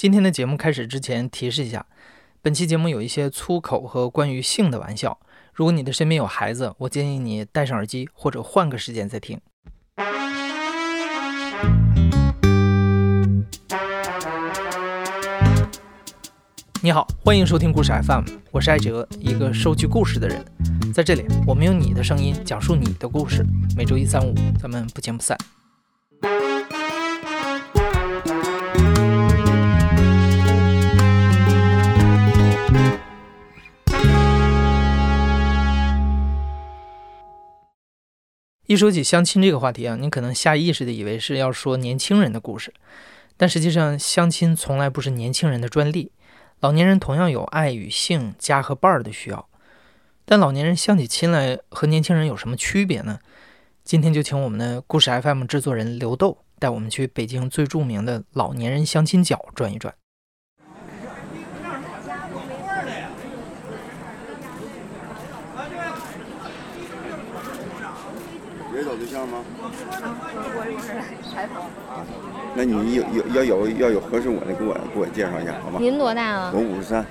今天的节目开始之前，提示一下，本期节目有一些粗口和关于性的玩笑。如果你的身边有孩子，我建议你戴上耳机或者换个时间再听。你好，欢迎收听故事 FM，我是艾哲，一个收集故事的人。在这里，我们用你的声音讲述你的故事。每周一、三、五，咱们不见不散。一说起相亲这个话题啊，你可能下意识的以为是要说年轻人的故事，但实际上相亲从来不是年轻人的专利，老年人同样有爱与性、家和伴儿的需要。但老年人相起亲来和年轻人有什么区别呢？今天就请我们的故事 FM 制作人刘豆带我们去北京最著名的老年人相亲角转一转。像吗？我我是采访。那你有有要有要有合适我的，给我给我介绍一下，好吗？您多大了？我五十三。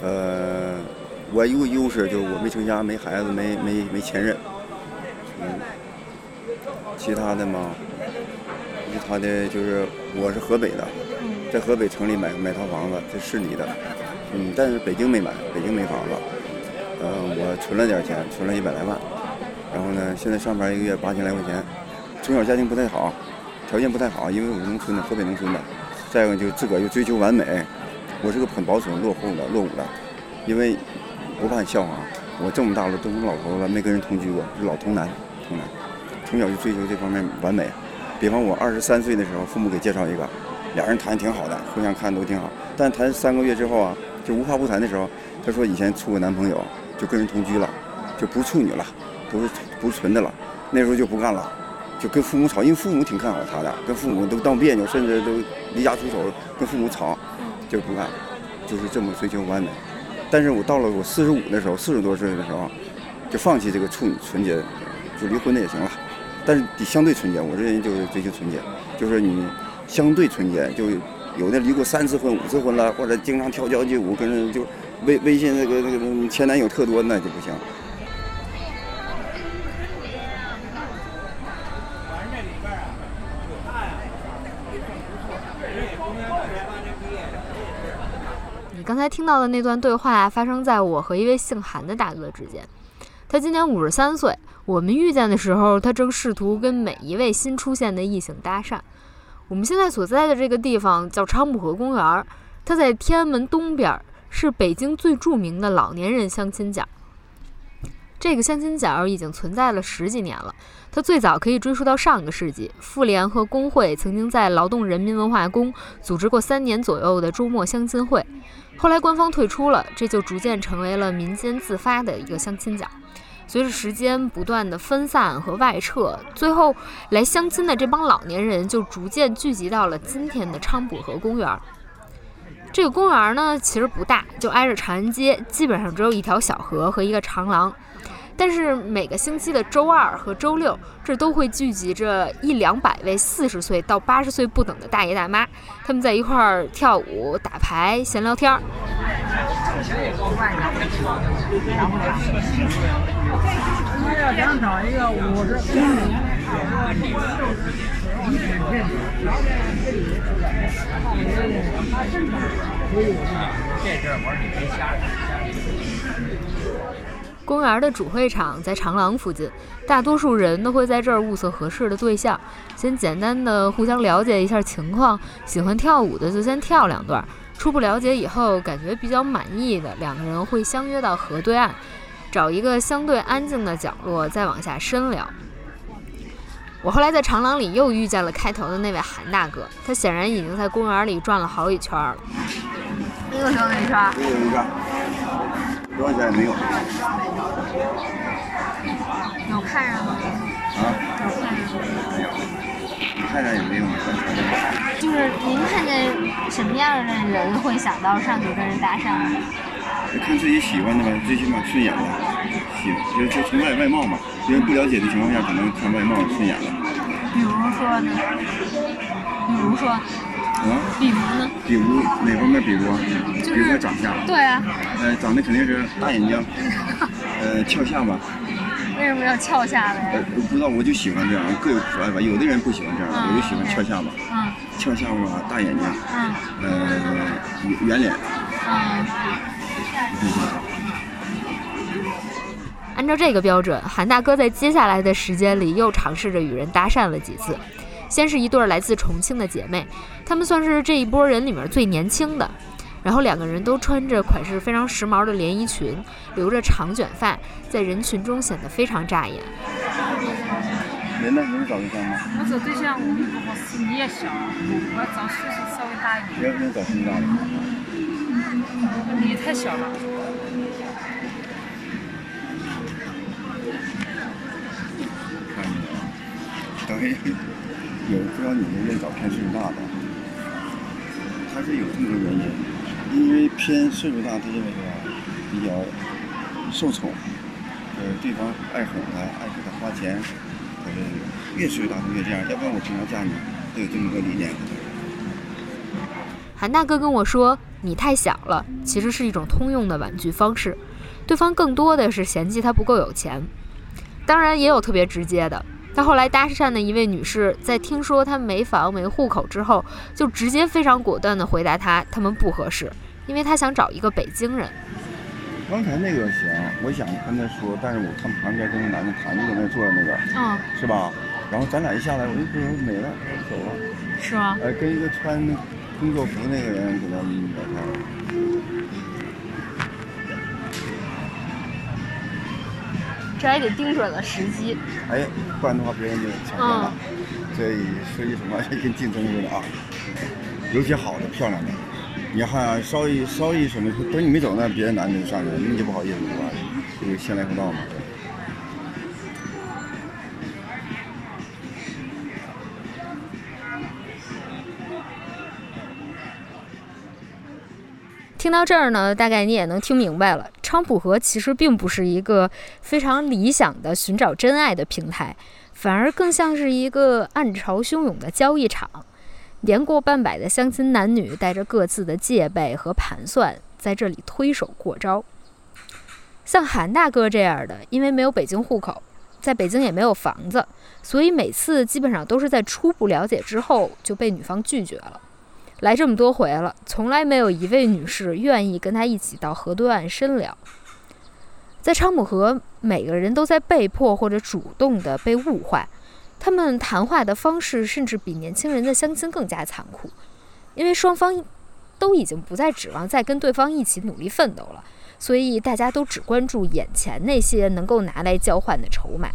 呃，我有个优势就是我没成家，没孩子，没没没前任。嗯。其他的嘛，其他的就是我是河北的，在河北城里买买套房子，在市里的。嗯，但是北京没买，北京没房子。嗯，我存了点钱，存了一百来万。然后呢，现在上班一个月八千来块钱，从小家庭不太好，条件不太好，因为我是农村的，河北农村的。再一个就自个儿又追求完美，我是个很保守、落后的、落伍的。因为不怕你笑话，我这么大了都成老头了，没跟人同居过，是老童男，童男。从小就追求这方面完美。比方我二十三岁的时候，父母给介绍一个，俩人谈挺好的，互相看都挺好。但谈三个月之后啊，就无话不谈的时候，他说以前处过男朋友，就跟人同居了，就不处女了。不是不是纯的了，那时候就不干了，就跟父母吵，因为父母挺看好他的，跟父母都闹别扭，甚至都离家出走，跟父母吵，就不干，就是这么追求完美。但是我到了我四十五的时候，四十多岁的时候，就放弃这个处女纯洁，就离婚的也行了。但是得相对纯洁，我这人就是追求纯洁，就是你相对纯洁，就有的离过三次婚、五次婚了，或者经常跳交际舞，跟人就微微信那个那个前男友特多，那就不行。刚才听到的那段对话发生在我和一位姓韩的大哥之间。他今年五十三岁，我们遇见的时候，他正试图跟每一位新出现的异性搭讪。我们现在所在的这个地方叫昌浦河公园，它在天安门东边，是北京最著名的老年人相亲角。这个相亲角已经存在了十几年了，它最早可以追溯到上个世纪，妇联和工会曾经在劳动人民文化宫组织过三年左右的周末相亲会。后来官方退出了，这就逐渐成为了民间自发的一个相亲角。随着时间不断的分散和外撤，最后来相亲的这帮老年人就逐渐聚集到了今天的昌蒲河公园。这个公园呢，其实不大，就挨着长安街，基本上只有一条小河和一个长廊。但是每个星期的周二和周六，这都会聚集着一两百位四十岁到八十岁不等的大爷大妈，他们在一块儿跳舞、打牌、闲聊天儿。要想找一个五十一百片，然后这阵我说你别瞎公园的主会场在长廊附近，大多数人都会在这儿物色合适的对象，先简单的互相了解一下情况。喜欢跳舞的就先跳两段，初步了解以后感觉比较满意的，两个人会相约到河对岸，找一个相对安静的角落再往下深聊。我后来在长廊里又遇见了开头的那位韩大哥，他显然已经在公园里转了好几圈了。又转了一圈。一个一圈。多少钱也没有。有看上吗？啊？有看上吗？没有。你看上也没有。就是您看见什么样的人会想到上去跟人搭讪？看自己喜欢的吧，最起码顺眼了，喜就就从外外貌嘛，因为不了解的情况下，可能看外貌顺眼了。比如说呢？比如说？啊，比如呢？比如哪方面比如？就是比如说长相，对啊，呃，长得肯定是大眼睛，呃，翘下巴，为什么要翘下巴呃不知道，我就喜欢这样，各有可爱吧。有的人不喜欢这样，嗯我就喜欢翘下巴，嗯翘下巴，大眼睛，嗯呃，圆圆脸。嗯。按照这个标准，韩大哥在接下来的时间里又尝试着与人搭讪了几次。先是一对儿来自重庆的姐妹，她们算是这一波人里面最年轻的。然后两个人都穿着款式非常时髦的连衣裙，留着长卷发，在人群中显得非常扎眼。人呢？人找对象吗？我找对象，我们不合适，你也小，我要找岁数稍微大一点，要不找心大的。你太小了。看你啊，等于有不知道你们愿找偏岁数大的，他是有这么个原因，因为偏岁数大，他认为说比较受宠，呃，对方爱哄他，爱给他花钱，他是越岁数大他越这样，要不然我平常嫁你，都有这么个理念。韩大哥跟我说：“你太小了”，其实是一种通用的婉拒方式，对方更多的是嫌弃他不够有钱。当然，也有特别直接的。他后来搭讪的一位女士，在听说他没房没户口之后，就直接非常果断地回答他，他们不合适，因为他想找一个北京人。刚才那个行，我想跟他说，但是我看旁边跟那男的谈，就在那坐着那个，嗯，是吧？然后咱俩一下来，我就不说没了，走了。是吗？呃，跟一个穿工作服那个人搁那聊天。这还得盯准了时机。哎，不然的话别人就抢先了。所以说句什么，这跟竞争似的啊。尤其好的、漂亮的，你还稍一稍一什么，等你没走呢，别的男的就上去了，你就不好意思是吧？这个先来后到嘛。听到这儿呢，大概你也能听明白了，昌普河其实并不是一个非常理想的寻找真爱的平台，反而更像是一个暗潮汹涌的交易场。年过半百的相亲男女带着各自的戒备和盘算，在这里推手过招。像韩大哥这样的，因为没有北京户口，在北京也没有房子，所以每次基本上都是在初步了解之后就被女方拒绝了。来这么多回了，从来没有一位女士愿意跟他一起到河对岸深聊。在昌姆河，每个人都在被迫或者主动的被物化，他们谈话的方式甚至比年轻人的相亲更加残酷，因为双方都已经不再指望再跟对方一起努力奋斗了，所以大家都只关注眼前那些能够拿来交换的筹码。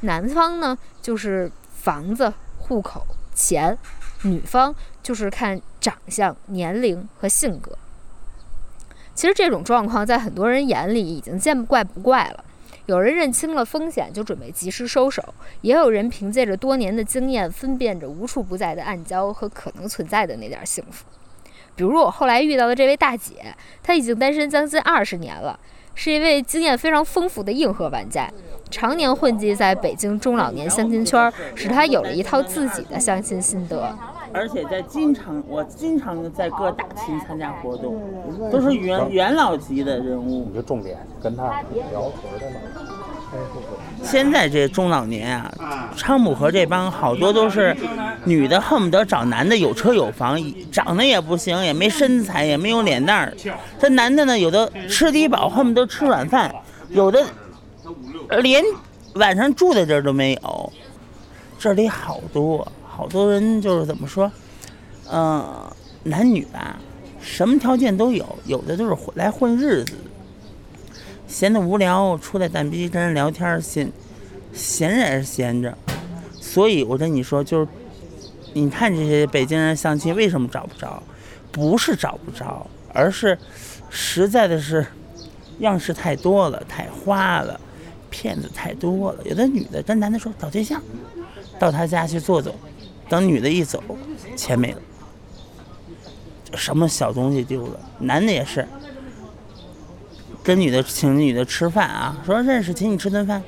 男方呢，就是房子、户口、钱；女方就是看长相、年龄和性格。其实这种状况在很多人眼里已经见怪不怪了。有人认清了风险就准备及时收手，也有人凭借着多年的经验分辨着无处不在的暗礁和可能存在的那点幸福。比如我后来遇到的这位大姐，她已经单身将近二十年了，是一位经验非常丰富的硬核玩家，常年混迹在北京中老年相亲圈儿，使他有了一套自己的相亲心得。而且在经常，我经常在各大群参加活动，都是元元老级的人物你就重点跟他聊天的嘛。现在这中老年啊，昌姆河这帮好多都是女的，恨不得找男的有车有房，长得也不行，也没身材，也没有脸蛋儿。这男的呢，有的吃低保，恨不得吃软饭，有的连晚上住的地儿都没有。这里好多好多人就是怎么说，嗯、男女吧，什么条件都有，有的就是来混日子。闲得无聊，出来蛋逼跟人聊天儿，闲闲着也是闲着。所以我跟你说，就是你看这些北京人相亲为什么找不着？不是找不着，而是实在的是样式太多了，太花了，骗子太多了。有的女的跟男的说找对象，到他家去坐坐，等女的一走，钱没了，什么小东西丢了。男的也是。跟女的请女的吃饭啊，说认识请你吃顿饭，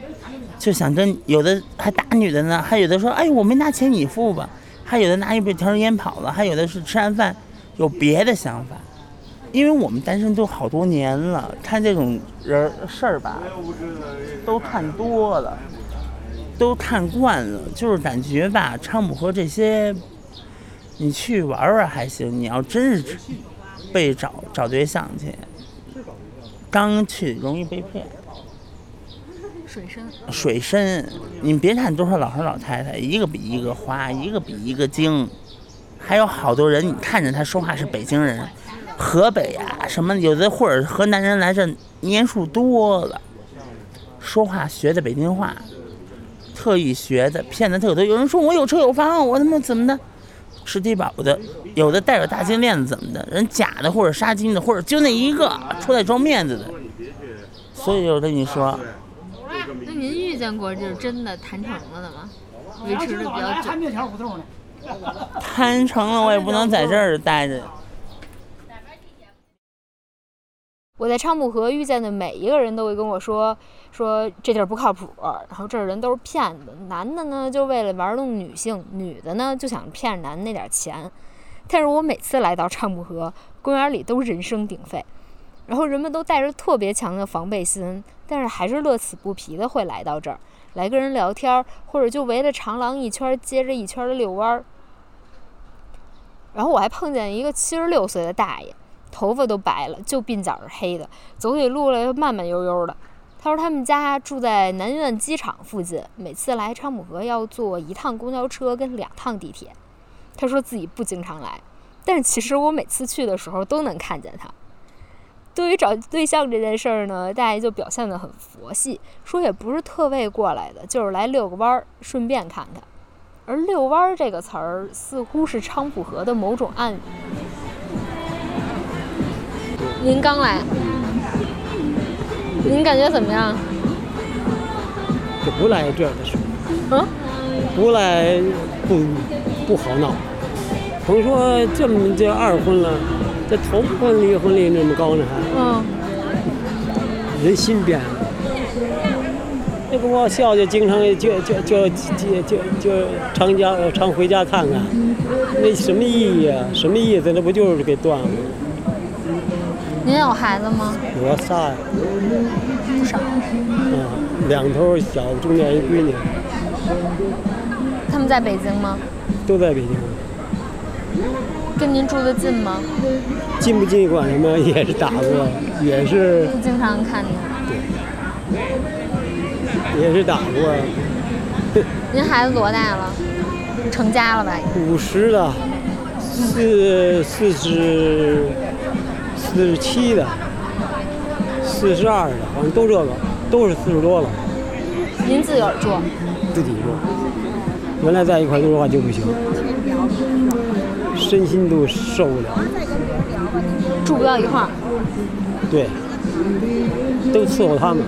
就想跟有的还打女的呢，还有的说哎我没拿钱你付吧，还有的拿一杯条烟跑了，还有的是吃完饭有别的想法。因为我们单身都好多年了，看这种人事儿吧，都看多了，都看惯了，就是感觉吧，昌普和这些，你去玩玩还行，你要真是被找找对象去，刚去容易被骗。水深，水深，你别看都是老头老太太，一个比一个花，一个比一个精，还有好多人，你看着他说话是北京人。河北呀，什么有的或者河南人来这年数多了，说话学的北京话，特意学的，骗的特多。有人说我有车有房，我他妈怎么的，吃低保的，有的带着大金链子怎么的，人假的或者杀金的，或者就那一个出来装面子的。所以我跟你说，那您遇见过就是真的谈成了的吗？维持的比较久。谈成了我也不能在这儿待着。我在昌普河遇见的每一个人都会跟我说，说这地儿不靠谱，然后这儿人都是骗子，男的呢就为了玩弄女性，女的呢就想骗男那点钱。但是我每次来到昌普河公园里都人声鼎沸，然后人们都带着特别强的防备心，但是还是乐此不疲的会来到这儿，来跟人聊天，或者就围着长廊一圈接着一圈的遛弯儿。然后我还碰见一个七十六岁的大爷。头发都白了，就鬓角是黑的，走起路来又慢慢悠悠的。他说他们家住在南苑机场附近，每次来昌普河要坐一趟公交车跟两趟地铁。他说自己不经常来，但其实我每次去的时候都能看见他。对于找对象这件事儿呢，大爷就表现得很佛系，说也不是特为过来的，就是来遛个弯儿，顺便看看。而“遛弯儿”这个词儿似乎是昌普河的某种暗语。您刚来，您感觉怎么样？就不来这儿的时候，嗯，不来不不好闹。甭说这么这二婚了，这头婚离婚率那么高呢还。嗯。人心变了。那个我小姐经常就就就就就就常家常回家看看，那什么意义啊？什么意思？那不就是给断了？您有孩子吗？我仨呀，不少。嗯，两头小，中间一闺女。他们在北京吗？都在北京。跟您住的近吗？近不近管什么？也是打过，也是。不经常看您。对。也是打过。您孩子多大了？成家了吧？五十了，四四十。四十七的，四十二的，好像都这个，都是四十多了。您自个儿住？自己住。原来在一块住的话就不行，身心都受不了。住不到一块儿。对，都伺候他们。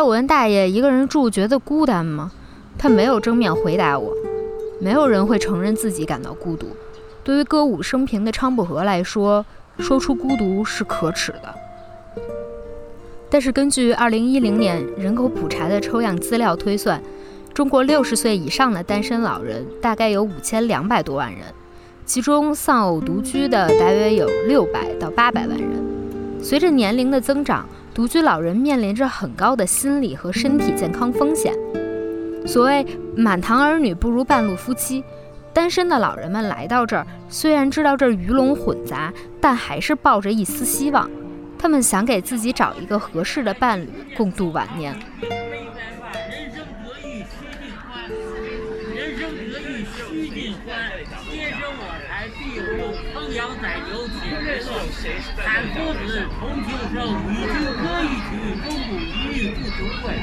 来我问大爷：“一个人住觉得孤单吗？”他没有正面回答我。没有人会承认自己感到孤独。对于歌舞升平的昌布河来说，说出孤独是可耻的。但是根据2010年人口普查的抽样资料推算，中国60岁以上的单身老人大概有5200多万人，其中丧偶独居的大约有600到800万人。随着年龄的增长，独居老人面临着很高的心理和身体健康风险。所谓“满堂儿女不如半路夫妻”，单身的老人们来到这儿，虽然知道这儿鱼龙混杂，但还是抱着一丝希望。他们想给自己找一个合适的伴侣，共度晚年。生得意须尽欢，天生我材必有用，烹羊宰牛且为乐。喊夫子同庆生，与君歌一曲，钟鼓一玉不足贵。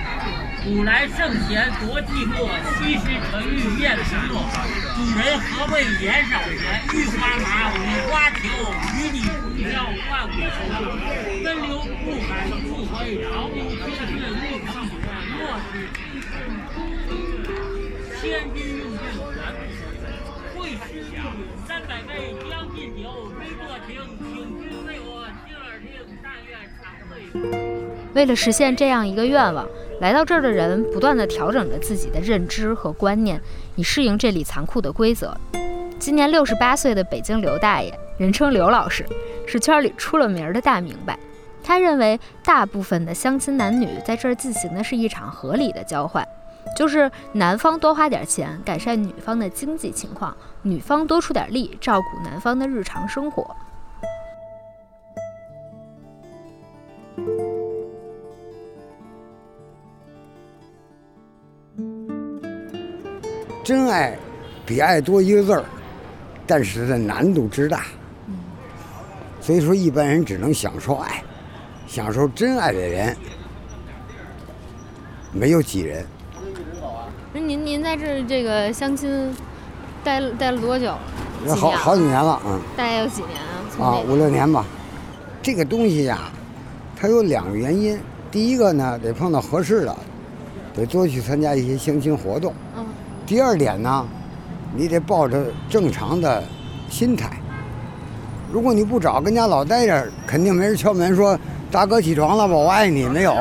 古来圣贤多寂寞，西施沉郁燕子落。主人何为言少钱？玉花马，五花裘，与你同销万古愁。奔流不改复回，朝暮天岁莫相求。莫使君生空。千金。百位将进酒，杯若停，请君为我听耳听，但愿长醉。为了实现这样一个愿望，来到这儿的人不断地调整着自己的认知和观念，以适应这里残酷的规则。今年六十八岁的北京刘大爷，人称刘老师，是圈里出了名的大明白。他认为，大部分的相亲男女在这儿进行的是一场合理的交换，就是男方多花点钱改善女方的经济情况，女方多出点力照顾男方的日常生活。真爱比爱多一个字儿，但是它的难度之大，所以说一般人只能享受爱，享受真爱的人没有几人。那您您在这儿这个相亲待待了多久？那好好几年了，嗯大概有几年啊？啊，五六年吧。这个东西呀，它有两个原因。第一个呢，得碰到合适的，得多去参加一些相亲活动。嗯第二点呢，你得抱着正常的心态。如果你不找，跟家老待着，肯定没人敲门说：“大哥起床了吧，我爱你。”没有，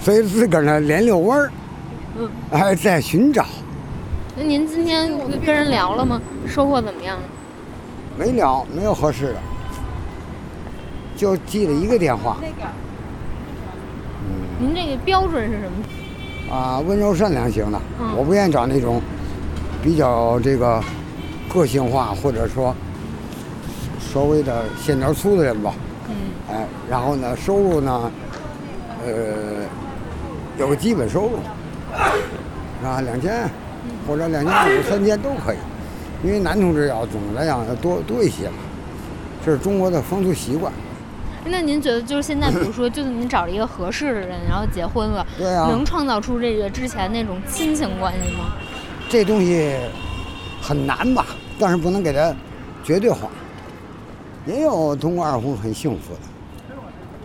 所以自个儿呢连遛弯儿，嗯，哎，在寻找，那您今天跟人聊了吗？收获怎么样？没聊，没有合适的，就记了一个电话嗯您这个标准是什么？啊，温柔善良型的。嗯我不愿意找那种比较这个个性化或者说稍微的线条粗的人吧。嗯哎，然后呢，收入呢，呃，有个基本收入，啊，两千或者两千五、三千都可以，因为男同志要总的来讲要多多一些嘛，这是中国的风俗习惯。那您觉得就是现在，比如说，就是您找了一个合适的人，然后结婚了，对啊能创造出这个之前那种亲情关系吗？这东西很难吧，但是不能给他绝对化。也有通过二婚很幸福的，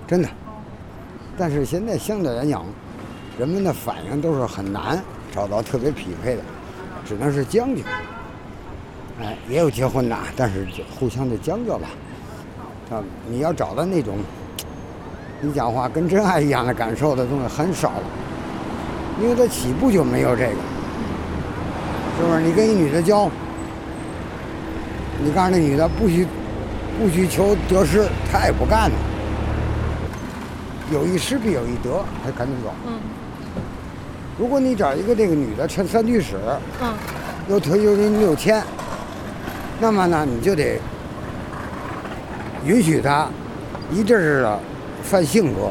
真的。但是现在相对来讲，人们的反应都是很难找到特别匹配的，只能是将就。哎，也有结婚的，但是就互相的将就吧。啊，你要找到那种你讲话跟真爱一样的感受的东西很少了，因为他起步就没有这个。是不是？你跟一女的交，你告诉那女的不许不许求得失，她也不干了。有一失必有一得，她赶紧走。嗯如果你找一个这个女的趁三居室，嗯又退休给你六千，那么呢，你就得允许她一阵儿的犯性格，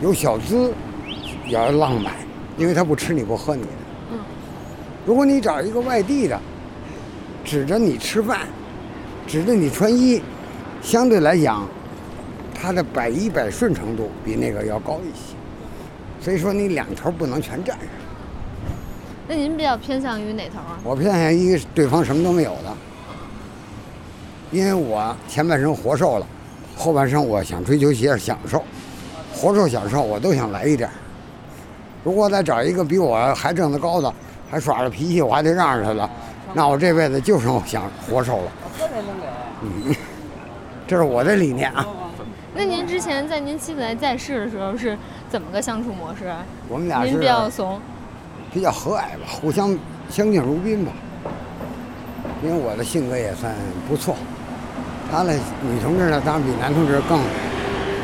有小资，也要浪漫，因为她不吃你不喝你的。嗯如果你找一个外地的，指着你吃饭，指着你穿衣，相对来讲，她的百依百顺程度比那个要高一些。所以说你两头不能全占上。那您比较偏向于哪头啊？我偏向于对方什么都没有的，因为我前半生活受了，后半生我想追求些享受，活受享受我都想来一点儿。如果再找一个比我还挣得高的，还耍着脾气，我还得让着他的，那我这辈子就剩想活受了。嗯，这是我的理念啊。那您之前在您妻子还在世的时候是怎么个相处模式啊？我们俩是您比较怂，比较和蔼吧，互相相敬如宾吧。因为我的性格也算不错，她的女同志呢，当然比男同志更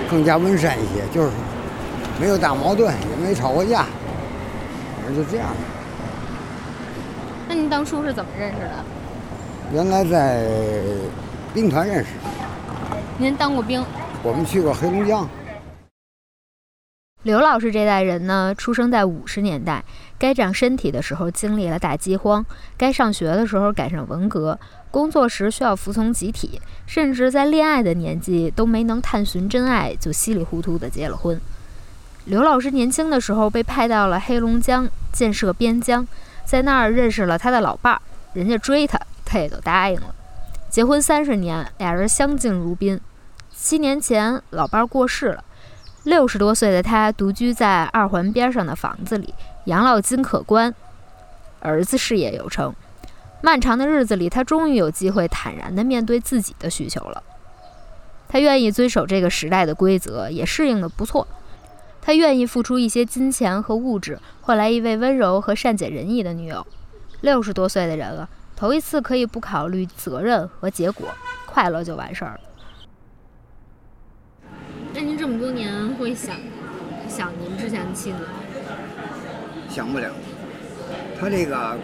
更加温善一些，就是没有大矛盾，也没吵过架，反正就这样。那您当初是怎么认识的？原来在兵团认识，您当过兵。我们去过黑龙江。刘老师这代人呢，出生在五十年代，该长身体的时候经历了大饥荒，该上学的时候赶上文革，工作时需要服从集体，甚至在恋爱的年纪都没能探寻真爱，就稀里糊涂的结了婚。刘老师年轻的时候被派到了黑龙江建设边疆，在那儿认识了他的老伴儿，人家追他，他也就答应了。结婚三十年，俩人相敬如宾。七年前，老伴儿过世了。六十多岁的他独居在二环边上的房子里，养老金可观，儿子事业有成。漫长的日子里，他终于有机会坦然地面对自己的需求了。他愿意遵守这个时代的规则，也适应得不错。他愿意付出一些金钱和物质，换来一位温柔和善解人意的女友。六十多岁的人了，头一次可以不考虑责任和结果，快乐就完事儿了。这么多年会想想您之前的妻子吗？想不了。他这个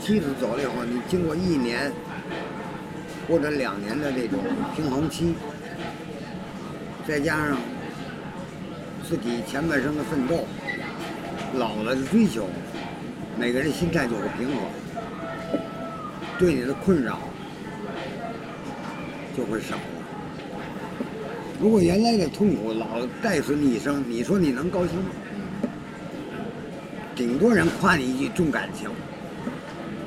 妻子走了以后，你经过一年或者两年的这种平衡期，再加上自己前半生的奋斗、老了的追求，每个人心态就会平衡，对你的困扰就会少。如果原来的痛苦老带随你一生，你说你能高兴吗？顶多人夸你一句重感情，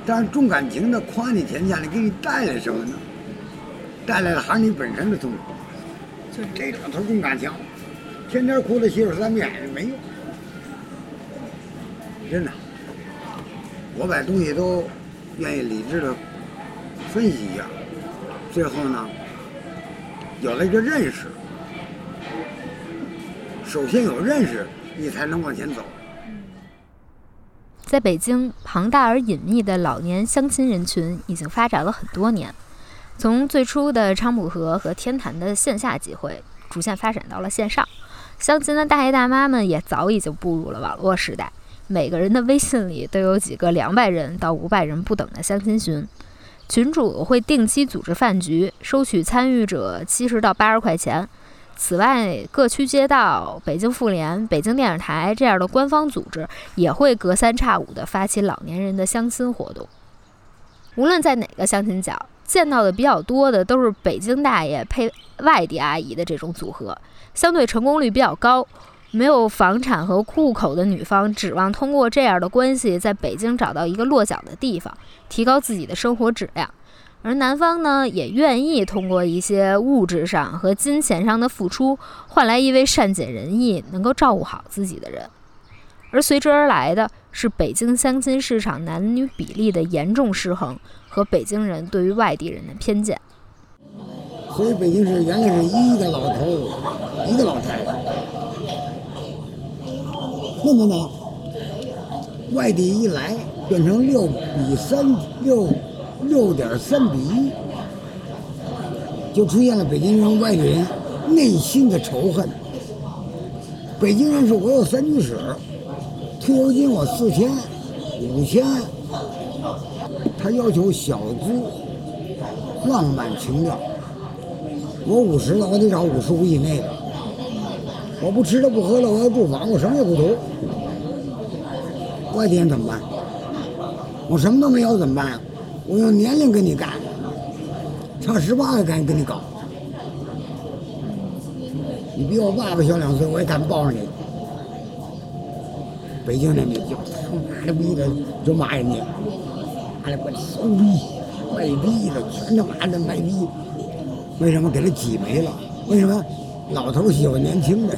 但是重感情的夸你前下来给你带来什么呢？带来的还是你本身的痛苦。就这老头重感情，天天哭着媳妇三遍没用，真的。我把东西都愿意理智的分析一下，最后呢，有了一个认识。首先有认识，你才能往前走。在北京，庞大而隐秘的老年相亲人群已经发展了很多年。从最初的昌浦河和天坛的线下集会，逐渐发展到了线上。相亲的大爷大妈们也早已经步入了网络时代，每个人的微信里都有几个两百人到五百人不等的相亲群，群主会定期组织饭局，收取参与者七十到八十块钱。此外，各区街道、北京妇联、北京电视台这样的官方组织也会隔三差五地发起老年人的相亲活动。无论在哪个相亲角，见到的比较多的都是北京大爷配外地阿姨的这种组合，相对成功率比较高。没有房产和户口的女方指望通过这样的关系在北京找到一个落脚的地方，提高自己的生活质量。而男方呢，也愿意通过一些物质上和金钱上的付出，换来一位善解人意、能够照顾好自己的人。而随之而来的是北京相亲市场男女比例的严重失衡和北京人对于外地人的偏见。所以北京市原来是一个老头，一个老太太。那么呢，外地一来变成六比三六。六点三比一，就出现了北京人、外地人内心的仇恨。北京人说：“我有三居室，退休金我四千、五千。”他要求小资、浪漫情调。我五十了，我得找五十五以内的。我不吃了不喝了，我要住房，我什么也不图。外地人怎么办？我什么都没有怎么办？我用年龄跟你干，差十八个敢跟你搞。你比我爸爸小两岁，我也敢抱着你。北京人民就他妈的逼的就骂人家，妈的我骚逼，卖逼的，全他妈的卖逼。为什么给他挤没了？为什么老头喜欢年轻的？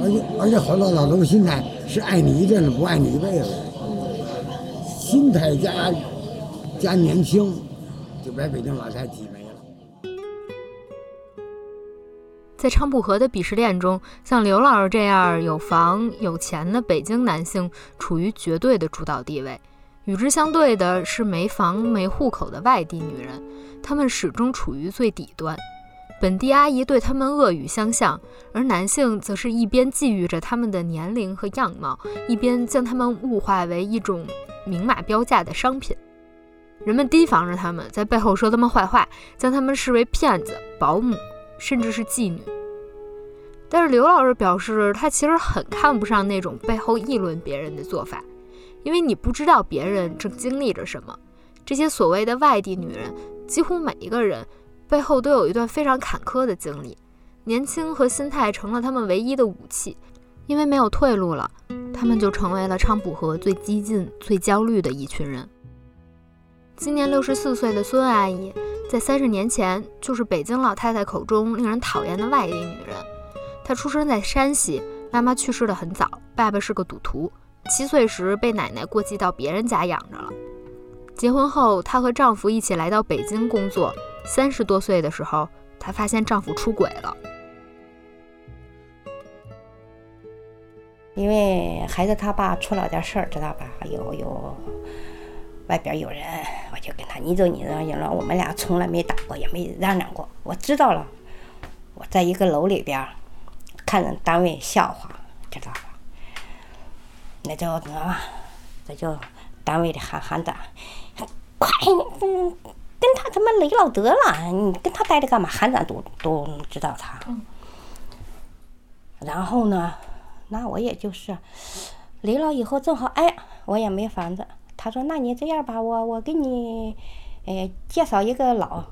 而且而且好多老头心态是爱你一阵子，不爱你一辈子。心态加加年轻，就把北京老太挤没了。在昌普河的鄙视链中，像刘老师这样有房有钱的北京男性处于绝对的主导地位，与之相对的是没房没户口的外地女人，她们始终处于最底端。本地阿姨对他们恶语相向，而男性则是一边觊觎着他们的年龄和样貌，一边将他们物化为一种明码标价的商品。人们提防着他们，在背后说他们坏话，将他们视为骗子、保姆，甚至是妓女。但是刘老师表示，他其实很看不上那种背后议论别人的做法，因为你不知道别人正经历着什么。这些所谓的外地女人，几乎每一个人。背后都有一段非常坎坷的经历，年轻和心态成了他们唯一的武器，因为没有退路了，他们就成为了昌浦河最激进、最焦虑的一群人。今年六十四岁的孙阿姨，在三十年前就是北京老太太口中令人讨厌的外地女人。她出生在山西，妈妈去世的很早，爸爸是个赌徒，七岁时被奶奶过继到别人家养着了。结婚后，她和丈夫一起来到北京工作。三十多岁的时候，她发现丈夫出轨了。因为孩子他爸出了点事儿，知道吧？有有外边有人，我就跟他你走你走，你了。我们俩从来没打过，也没嚷嚷过。我知道了，我在一个楼里边看着单位笑话，知道吧？那就怎么吧？这就单位的喊喊长，快，跟他他妈离了得了，你跟他待着干嘛？还咱都都知道他。然后呢？那我也就是离了以后正好，哎，我也没房子。他说：“那你这样吧，我我给你，哎，介绍一个老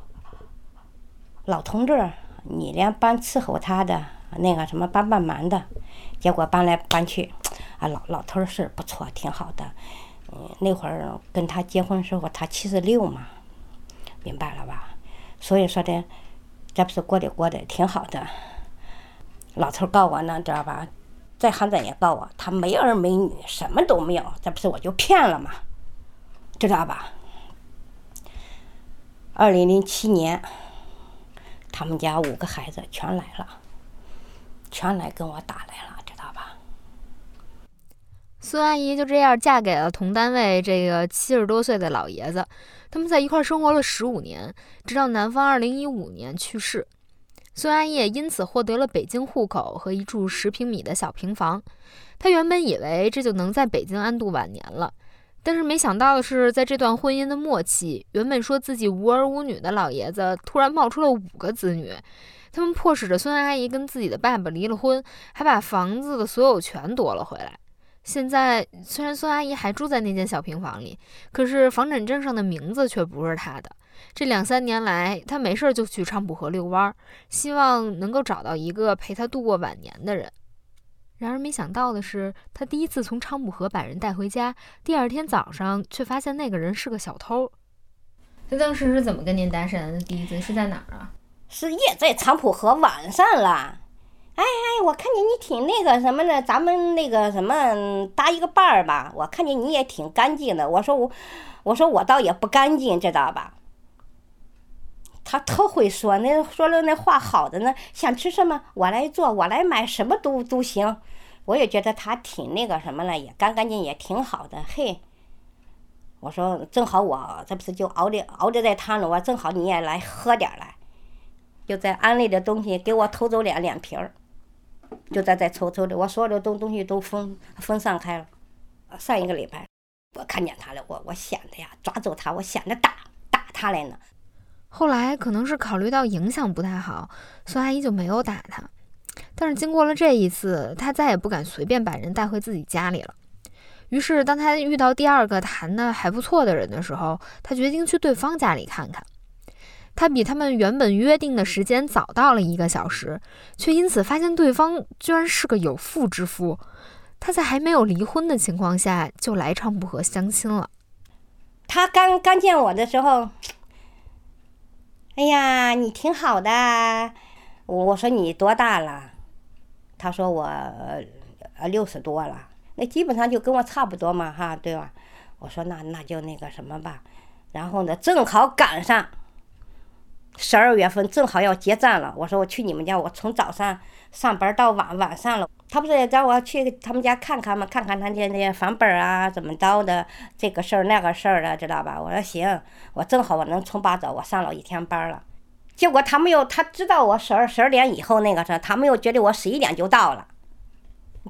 老同志，你连帮伺候他的，那个什么帮帮忙的。”结果搬来搬去，啊，老老头是不错，挺好的。嗯，那会儿跟他结婚时候，他七十六嘛，明白了吧？所以说的，这不是过得过得挺好的。老头告我呢，知道吧？在韩镇也告我，他没儿没女，什么都没有，这不是我就骗了吗？知道吧？二零零七年，他们家五个孩子全来了，全来跟我打来了，知道吧？孙阿姨就这样嫁给了同单位这个七十多岁的老爷子，他们在一块生活了十五年，直到男方二零一五年去世。孙阿姨也因此获得了北京户口和一处十平米的小平房。她原本以为这就能在北京安度晚年了，但是没想到的是，在这段婚姻的末期，原本说自己无儿无女的老爷子突然冒出了五个子女。他们迫使着孙阿姨跟自己的爸爸离了婚，还把房子的所有权夺了回来。现在虽然孙阿姨还住在那间小平房里，可是房产证上的名字却不是她的。这两三年来，她没事就去昌浦河遛弯，希望能够找到一个陪她度过晚年的人。然而没想到的是，她第一次从昌浦河把人带回家，第二天早上却发现那个人是个小偷。他当时是怎么跟您搭讪的？第一次是在哪儿啊？是夜在昌浦河晚上了。哎哎，我看见你挺那个什么的，咱们那个什么搭一个伴儿吧。我看见你也挺干净的。我说我，我说我倒也不干净，知道吧？他特会说，那说了那话好的呢。想吃什么，我来做，我来买，什么都都行。我也觉得他挺那个什么了，也干干净，也挺好的。嘿，我说正好我这不是就熬的熬的在汤了，我正好你也来喝点来，就在安利的东西给我偷走两两瓶儿，就在这抽抽的，我所有的东东西都分分散开了。上一个礼拜我看见他了，我我想着呀抓住他，我想着打打他来呢。后来可能是考虑到影响不太好，孙阿姨就没有打他。但是经过了这一次，她再也不敢随便把人带回自己家里了。于是，当她遇到第二个谈的还不错的人的时候，她决定去对方家里看看。他比他们原本约定的时间早到了一个小时，却因此发现对方居然是个有妇之夫。他在还没有离婚的情况下就来昌浦河相亲了。他刚刚见我的时候。哎呀，你挺好的。我说你多大了？他说我呃六十多了。那基本上就跟我差不多嘛，哈，对吧？我说那那就那个什么吧。然后呢，正好赶上十二月份，正好要结账了。我说我去你们家，我从早上上班到晚晚上了。他不是也找我去他们家看看吗？看看他家那些房本啊，怎么着的，这个事儿那个事儿的，知道吧？我说行，我正好我能从八早，我上了一天班了。结果他没有，他知道我十二十二点以后那个事，他没有觉得我十一点就到了，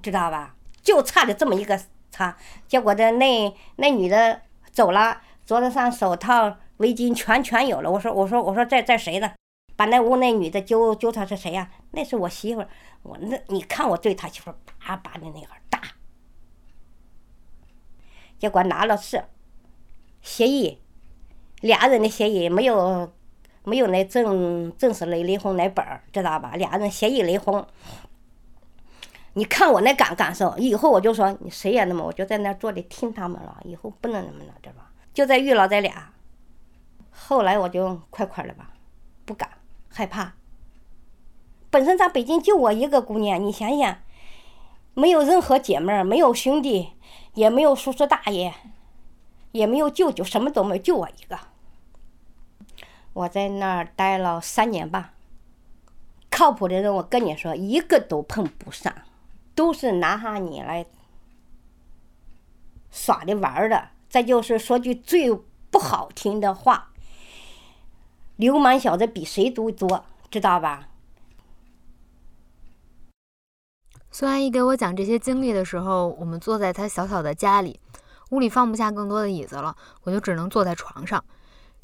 知道吧？就差的这么一个差。结果的那那女的走了，桌子上手套、围巾全全有了。我说我说我说在在谁呢？把那屋那女的揪揪她是谁呀？那是我媳妇儿。我那你看我对他媳妇叭叭的那个打，结果拿了是协议，俩人的协议没有没有那正正式的离婚那本儿，知道吧？俩人协议离婚。你看我那感感受，以后我就说你谁也那么，我就在那坐着听他们了，以后不能那么了，知道吧？就在遇了这俩，后来我就快快的吧，不敢害怕。本身咱北京就我一个姑娘，你想想，没有任何姐妹，没有兄弟，也没有叔叔大爷，也没有舅舅，什么都没有，就我一个。我在那儿待了三年半，靠谱的人，我跟你说，一个都碰不上，都是拿下你来耍的玩的。再就是说句最不好听的话，流氓小子比谁都多，知道吧？孙阿姨给我讲这些经历的时候，我们坐在她小小的家里，屋里放不下更多的椅子了，我就只能坐在床上。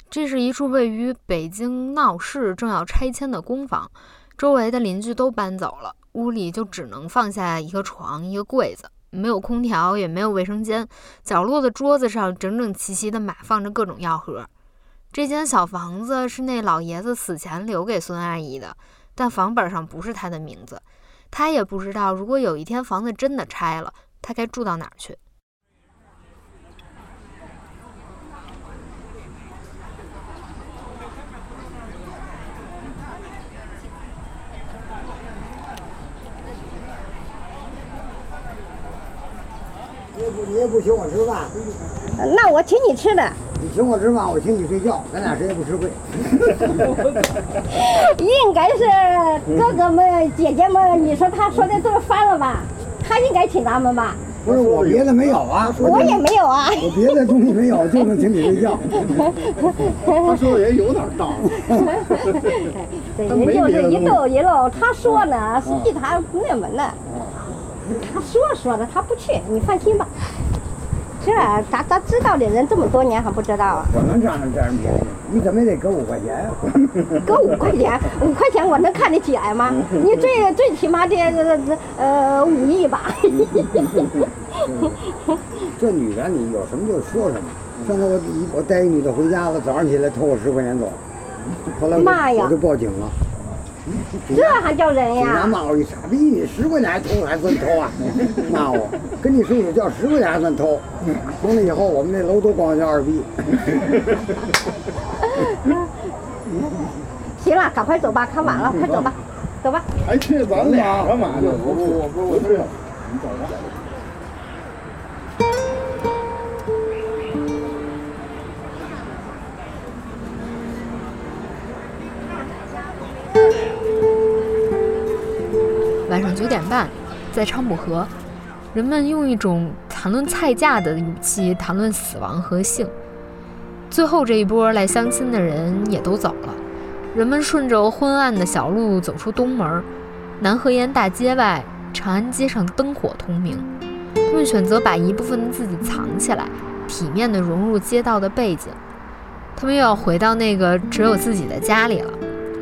这是一处位于北京闹市正要拆迁的公房，周围的邻居都搬走了，屋里就只能放下一个床、一个柜子，没有空调，也没有卫生间。角落的桌子上整整齐齐的码放着各种药盒。这间小房子是那老爷子死前留给孙阿姨的，但房本上不是他的名字。他也不知道，如果有一天房子真的拆了，他该住到哪儿去。你也不你也不请我吃饭，那我请你吃的。你请我吃饭，我请你睡觉，咱俩谁也不吃亏。应该是哥哥们、姐姐们，你说他说的都是翻了吧？他应该请咱们吧？不是我别的没有啊，我也没有啊。我别的东西没有，就能请你睡觉。他说的也有点道理。对，人就是一逗一逗，他说呢，实际他那么呢。他说说的，他不去，你放心吧。这咱咱知道的？人这么多年还不知道啊？我能占着这样便宜，你怎么也得给五块钱。给 五块钱，五块钱我能看得起来吗？你最最起码得呃五亿吧。这女的你有什么就说什么。上次我我带一女的回家，我早上起来偷我十块钱走，后来我我就报警了。这还叫人呀？警察骂我一傻逼，你十块钱还偷还算偷啊？骂我，跟你岁数叫十块钱还算偷？从那以后，我们那楼都管我叫二逼。行了，赶快走吧，看晚了，快走吧，走吧。还去咱俩干嘛呢？我不我不我这样，你走吧。九点半，在昌普河，人们用一种谈论菜价的语气谈论死亡和性。最后这一波来相亲的人也都走了，人们顺着昏暗的小路走出东门，南河沿大街外，长安街上灯火通明。他们选择把一部分的自己藏起来，体面地融入街道的背景。他们又要回到那个只有自己的家里了，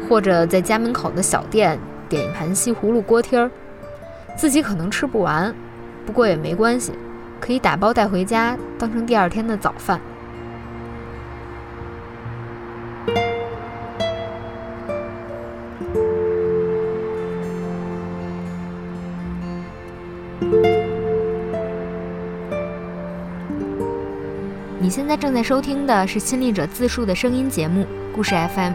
或者在家门口的小店。点一盘西葫芦锅贴儿，自己可能吃不完，不过也没关系，可以打包带回家，当成第二天的早饭。你现在正在收听的是亲历者自述的声音节目《故事 FM》，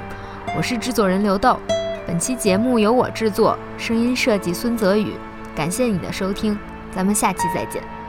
我是制作人刘豆。本期节目由我制作，声音设计孙泽宇。感谢你的收听，咱们下期再见。